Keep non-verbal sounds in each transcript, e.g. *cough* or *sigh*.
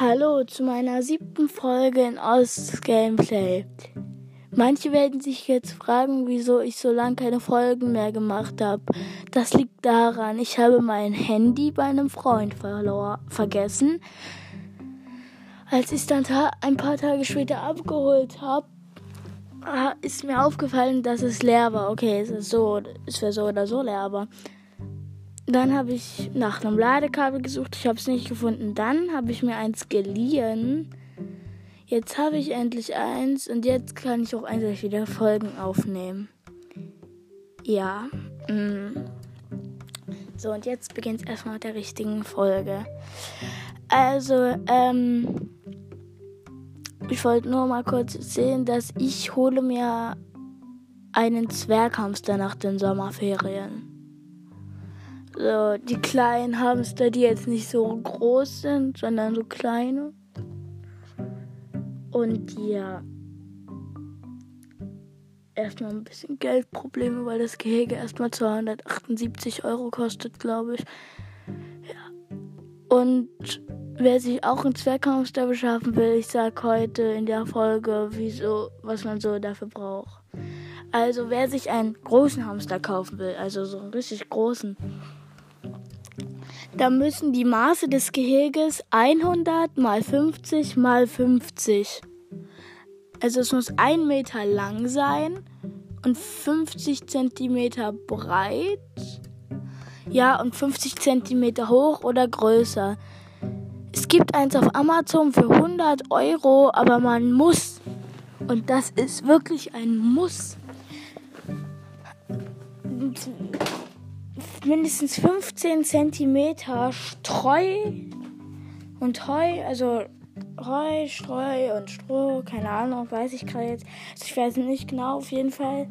Hallo zu meiner siebten Folge in Ost Gameplay. Manche werden sich jetzt fragen, wieso ich so lange keine Folgen mehr gemacht habe. Das liegt daran, ich habe mein Handy bei einem Freund verlor vergessen. Als ich es dann ein paar Tage später abgeholt habe, ist mir aufgefallen, dass es leer war. Okay, es ist so, es wäre so oder so leer, aber dann habe ich nach einem Ladekabel gesucht. Ich habe es nicht gefunden. Dann habe ich mir eins geliehen. Jetzt habe ich endlich eins und jetzt kann ich auch endlich wieder Folgen aufnehmen. Ja. Mm. So, und jetzt beginnt es erstmal mit der richtigen Folge. Also, ähm, ich wollte nur mal kurz sehen, dass ich hole mir einen Zwerghamster nach den Sommerferien. So, die kleinen Hamster, die jetzt nicht so groß sind, sondern so kleine. Und ja. Erstmal ein bisschen Geldprobleme, weil das Gehege erstmal 278 Euro kostet, glaube ich. Ja. Und wer sich auch einen Zwerghamster beschaffen will, ich sag heute in der Folge, wieso, was man so dafür braucht. Also wer sich einen großen Hamster kaufen will, also so einen richtig großen, da müssen die Maße des Geheges 100 mal 50 mal 50. Also es muss 1 Meter lang sein und 50 Zentimeter breit. Ja, und 50 Zentimeter hoch oder größer. Es gibt eins auf Amazon für 100 Euro, aber man muss. Und das ist wirklich ein Muss mindestens 15 cm Streu und Heu, also Heu, Streu und Stroh, keine Ahnung, weiß ich gerade jetzt. Also ich weiß nicht genau, auf jeden Fall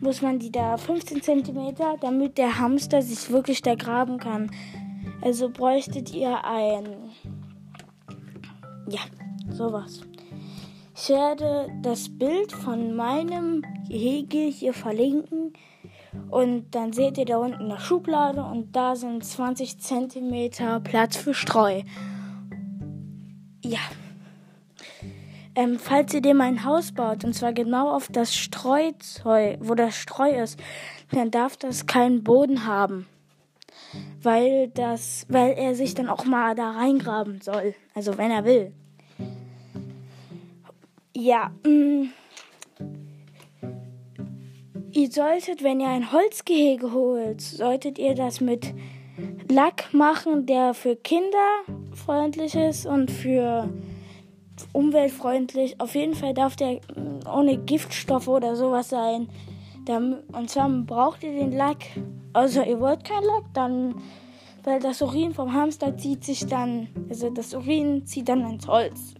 muss man die da 15 cm, damit der Hamster sich wirklich da graben kann. Also bräuchtet ihr ein. Ja, sowas. Ich werde das Bild von meinem Gehege hier verlinken. Und dann seht ihr da unten eine Schublade und da sind 20 cm Platz für Streu. Ja. Ähm, falls ihr dem ein Haus baut, und zwar genau auf das Streuzeug, wo das Streu ist, dann darf das keinen Boden haben. Weil das, weil er sich dann auch mal da reingraben soll. Also wenn er will. Ja, mh. Mm. Ihr solltet, wenn ihr ein Holzgehege holt, solltet ihr das mit Lack machen, der für Kinder freundlich ist und für umweltfreundlich. Auf jeden Fall darf der ohne Giftstoffe oder sowas sein. Und zwar braucht ihr den Lack, also ihr wollt keinen Lack, dann, weil das Urin vom Hamster zieht sich dann, also das Urin zieht dann ins Holz.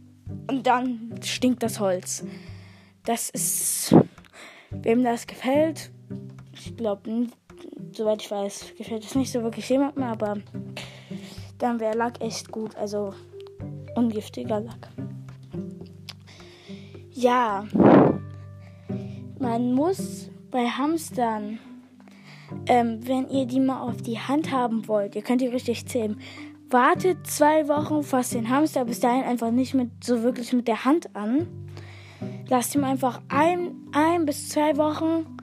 Und dann stinkt das Holz. Das ist Wem das gefällt, ich glaube, soweit ich weiß, gefällt es nicht so wirklich jemandem, aber dann wäre Lack echt gut. Also ungiftiger Lack. Ja, man muss bei Hamstern, ähm, wenn ihr die mal auf die Hand haben wollt, ihr könnt die richtig zähmen, wartet zwei Wochen, fasst den Hamster bis dahin einfach nicht mit so wirklich mit der Hand an lasst ihm einfach ein, ein bis zwei Wochen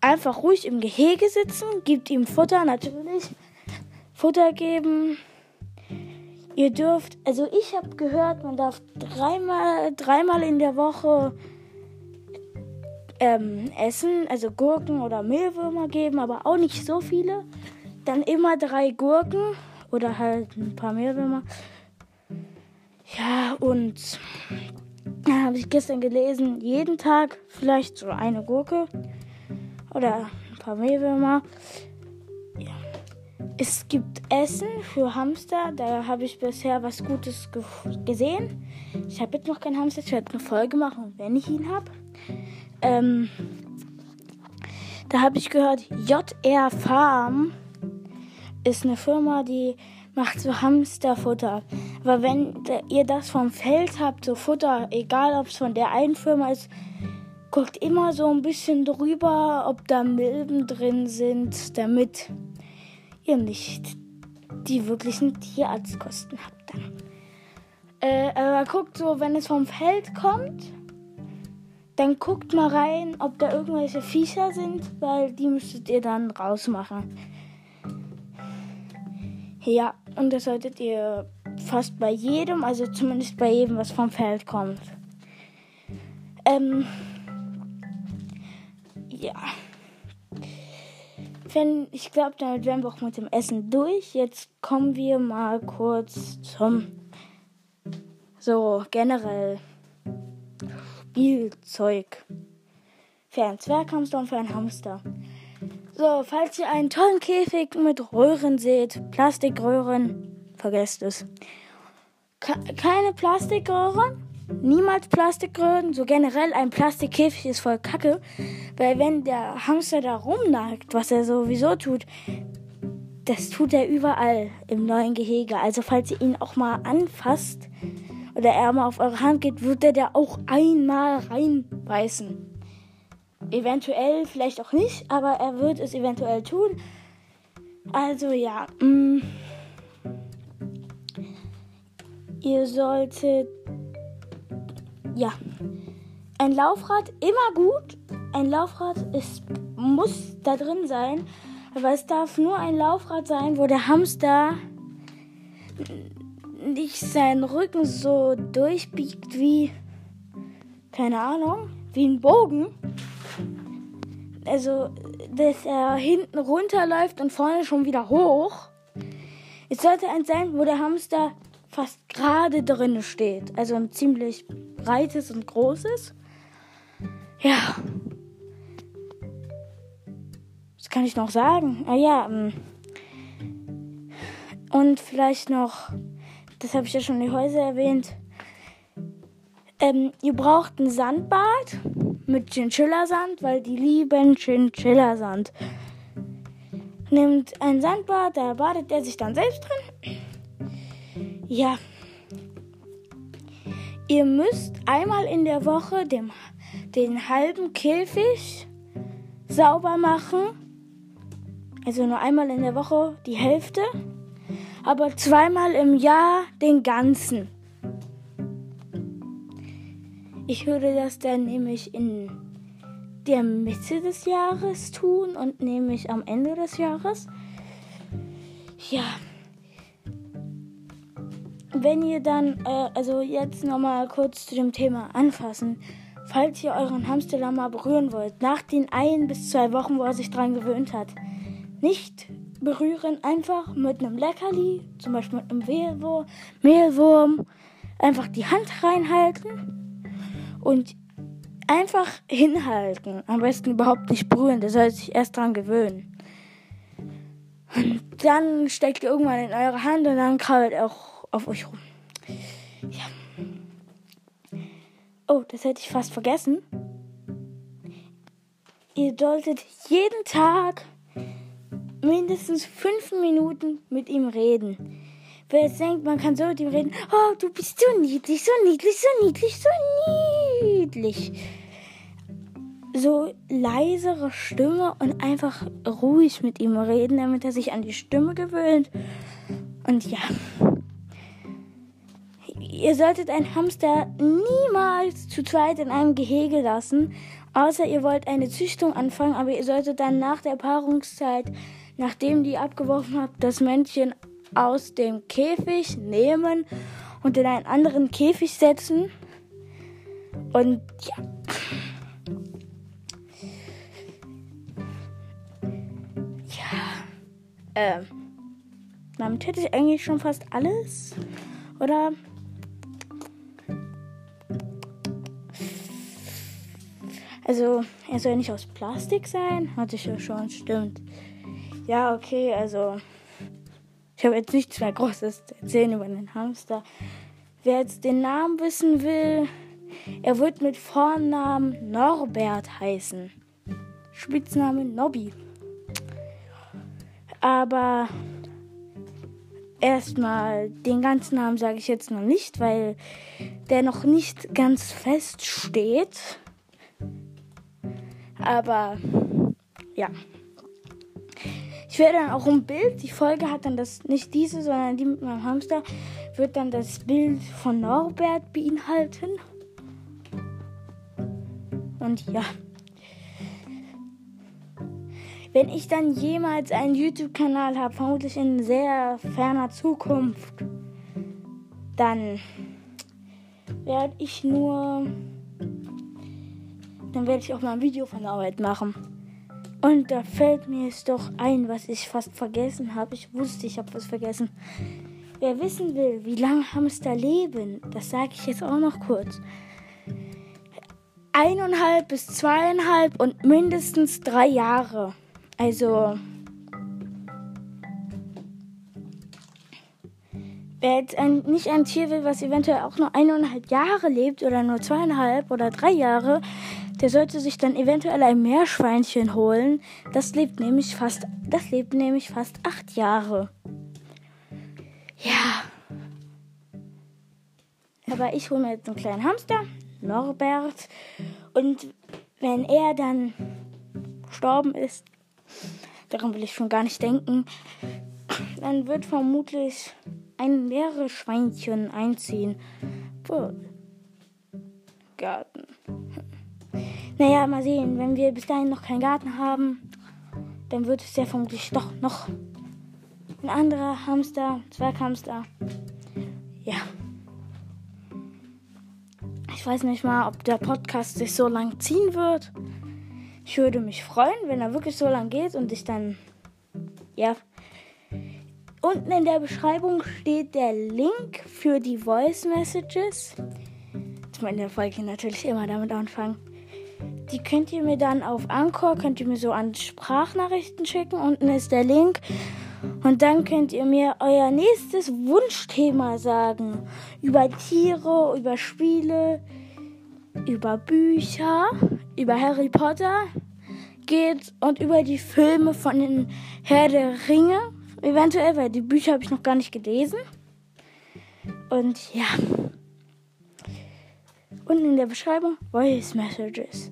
einfach ruhig im Gehege sitzen, gibt ihm Futter natürlich. Futter geben. Ihr dürft, also ich habe gehört, man darf dreimal, dreimal in der Woche ähm, essen, also Gurken oder Mehlwürmer geben, aber auch nicht so viele. Dann immer drei Gurken oder halt ein paar Mehlwürmer. Ja, und *clears throat* habe ich gestern gelesen, jeden Tag vielleicht so eine Gurke oder ein paar Mehlwürmer. Ja. Es gibt Essen für Hamster, da habe ich bisher was Gutes ge gesehen. Ich habe jetzt noch keinen Hamster, ich werde eine Folge machen, wenn ich ihn habe. Ähm, da habe ich gehört, JR Farm ist eine Firma, die macht so Hamsterfutter. Aber wenn ihr das vom Feld habt, so Futter, egal ob es von der einen Firma ist, guckt immer so ein bisschen drüber, ob da Milben drin sind, damit ihr nicht die wirklichen Tierarztkosten habt dann. Äh, aber guckt so, wenn es vom Feld kommt, dann guckt mal rein, ob da irgendwelche Viecher sind, weil die müsstet ihr dann rausmachen. Ja, und das solltet ihr fast bei jedem, also zumindest bei jedem, was vom Feld kommt. Ähm, ja. Wenn, ich glaube, damit wären wir auch mit dem Essen durch. Jetzt kommen wir mal kurz zum so generell Spielzeug. Für einen Zwerghamster und für einen Hamster. So, falls ihr einen tollen Käfig mit Röhren seht, Plastikröhren, vergesst es. keine Plastikröhren, niemals Plastikröhren. So generell ein Plastikkäfig ist voll kacke, weil wenn der Hamster da rumnagt, was er sowieso tut, das tut er überall im neuen Gehege. Also falls ihr ihn auch mal anfasst oder er mal auf eure Hand geht, wird er da auch einmal reinbeißen. Eventuell, vielleicht auch nicht, aber er wird es eventuell tun. Also ja, mh, mm. ihr solltet ja ein Laufrad immer gut. Ein Laufrad ist muss da drin sein, aber es darf nur ein Laufrad sein, wo der Hamster nicht seinen Rücken so durchbiegt wie keine Ahnung, wie ein Bogen also, dass er hinten runterläuft und vorne schon wieder hoch. Es sollte ein sein, wo der Hamster fast gerade drin steht. Also ein ziemlich breites und großes. Ja. Was kann ich noch sagen? Ah ja. Ähm, und vielleicht noch, das habe ich ja schon in die Häuser erwähnt. Ähm, ihr braucht ein Sandbad mit Chinchilla-Sand, weil die lieben Chinchilla-Sand. Nimmt ein Sandbad, da badet er sich dann selbst drin. Ja. Ihr müsst einmal in der Woche dem, den halben Käfig sauber machen. Also nur einmal in der Woche die Hälfte. Aber zweimal im Jahr den ganzen. Ich würde das dann nämlich in der Mitte des Jahres tun und nämlich am Ende des Jahres. Ja. Wenn ihr dann, äh, also jetzt nochmal kurz zu dem Thema anfassen. Falls ihr euren Hamster mal berühren wollt, nach den ein bis zwei Wochen, wo er sich dran gewöhnt hat, nicht berühren, einfach mit einem Leckerli, zum Beispiel mit einem Mehlwurm einfach die Hand reinhalten und einfach hinhalten. Am besten überhaupt nicht berühren, der soll sich erst dran gewöhnen. Und dann steckt ihr irgendwann in eure Hand und dann krabbelt er auch auf euch rum. Ja. Oh, das hätte ich fast vergessen. Ihr solltet jeden Tag mindestens fünf Minuten mit ihm reden. Wer jetzt denkt, man kann so mit ihm reden, oh, du bist so niedlich, so niedlich, so niedlich, so niedlich. So leisere Stimme und einfach ruhig mit ihm reden, damit er sich an die Stimme gewöhnt. Und ja. Ihr solltet einen Hamster niemals zu zweit in einem Gehege lassen, außer ihr wollt eine Züchtung anfangen, aber ihr solltet dann nach der Paarungszeit, nachdem die abgeworfen habt, das Männchen aus dem Käfig nehmen und in einen anderen Käfig setzen. Und ja. Ja. Ähm. Damit hätte ich eigentlich schon fast alles. Oder? Also, er soll nicht aus Plastik sein. Hatte ich ja schon, stimmt. Ja, okay, also. Ich habe jetzt nichts mehr Großes zu erzählen über den Hamster. Wer jetzt den Namen wissen will, er wird mit Vornamen Norbert heißen. Spitzname Nobby. Aber erstmal den ganzen Namen sage ich jetzt noch nicht, weil der noch nicht ganz fest steht. Aber ja. Ich werde dann auch ein Bild, die Folge hat dann das nicht diese, sondern die mit meinem Hamster, wird dann das Bild von Norbert beinhalten. Und ja. Wenn ich dann jemals einen YouTube-Kanal habe, vermutlich in sehr ferner Zukunft, dann werde ich nur. Dann werde ich auch mal ein Video von der Arbeit machen. Und da fällt mir jetzt doch ein, was ich fast vergessen habe. Ich wusste, ich habe was vergessen. Wer wissen will, wie lange Hamster leben, das sage ich jetzt auch noch kurz. Eineinhalb bis zweieinhalb und mindestens drei Jahre. Also, wer jetzt ein, nicht ein Tier will, was eventuell auch nur eineinhalb Jahre lebt oder nur zweieinhalb oder drei Jahre, der sollte sich dann eventuell ein Meerschweinchen holen. Das lebt nämlich fast, das lebt nämlich fast acht Jahre. Ja. Aber ich hole mir jetzt einen kleinen Hamster, Norbert. Und wenn er dann gestorben ist, daran will ich schon gar nicht denken, dann wird vermutlich ein Meeresschweinchen einziehen. Garten. Naja, mal sehen. Wenn wir bis dahin noch keinen Garten haben, dann wird es ja vermutlich doch noch ein anderer Hamster, Zwerghamster. Ja. Ich weiß nicht mal, ob der Podcast sich so lang ziehen wird. Ich würde mich freuen, wenn er wirklich so lang geht und ich dann. Ja. Unten in der Beschreibung steht der Link für die Voice Messages. Ich meine, der Folge natürlich immer damit anfangen. Die könnt ihr mir dann auf Anchor, könnt ihr mir so an Sprachnachrichten schicken. Unten ist der Link. Und dann könnt ihr mir euer nächstes Wunschthema sagen. Über Tiere, über Spiele, über Bücher, über Harry Potter geht und über die Filme von den Herr der Ringe. Eventuell, weil die Bücher habe ich noch gar nicht gelesen. Und ja. Unten in der Beschreibung Voice Messages.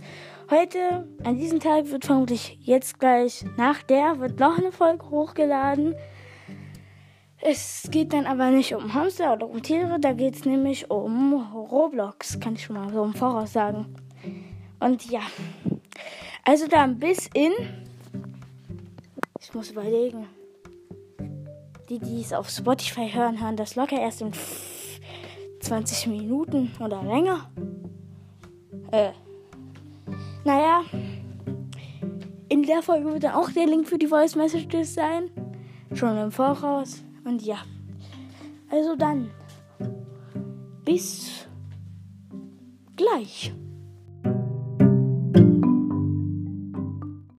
Heute, an diesem Tag, wird vermutlich jetzt gleich nach der, wird noch eine Folge hochgeladen. Es geht dann aber nicht um Hamster oder um Tiere, da geht es nämlich um Roblox, kann ich schon mal so im Voraus sagen. Und ja, also dann bis in, ich muss überlegen, die, die es auf Spotify hören, hören das locker erst in 20 Minuten oder länger. Äh, naja, in der Folge wird dann auch der Link für die Voice Messages sein. Schon im Voraus. Und ja. Also dann. Bis gleich.